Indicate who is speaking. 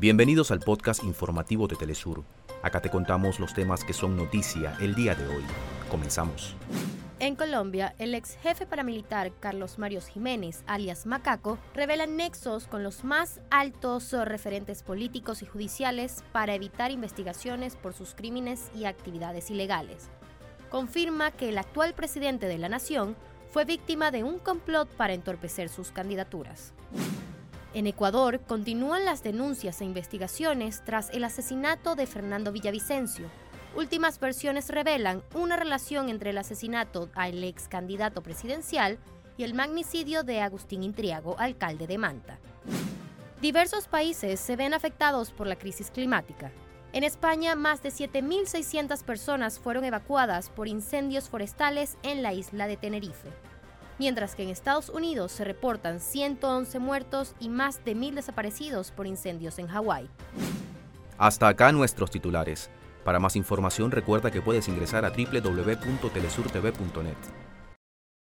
Speaker 1: Bienvenidos al podcast informativo de Telesur. Acá te contamos los temas que son noticia el día de hoy. Comenzamos.
Speaker 2: En Colombia, el ex jefe paramilitar Carlos Marios Jiménez, alias Macaco, revela nexos con los más altos referentes políticos y judiciales para evitar investigaciones por sus crímenes y actividades ilegales. Confirma que el actual presidente de la nación fue víctima de un complot para entorpecer sus candidaturas. En Ecuador continúan las denuncias e investigaciones tras el asesinato de Fernando Villavicencio. Últimas versiones revelan una relación entre el asesinato al ex candidato presidencial y el magnicidio de Agustín Intriago, alcalde de Manta. Diversos países se ven afectados por la crisis climática. En España, más de 7.600 personas fueron evacuadas por incendios forestales en la isla de Tenerife mientras que en Estados Unidos se reportan 111 muertos y más de 1.000 desaparecidos por incendios en Hawái.
Speaker 1: Hasta acá nuestros titulares. Para más información recuerda que puedes ingresar a www.telesurtv.net.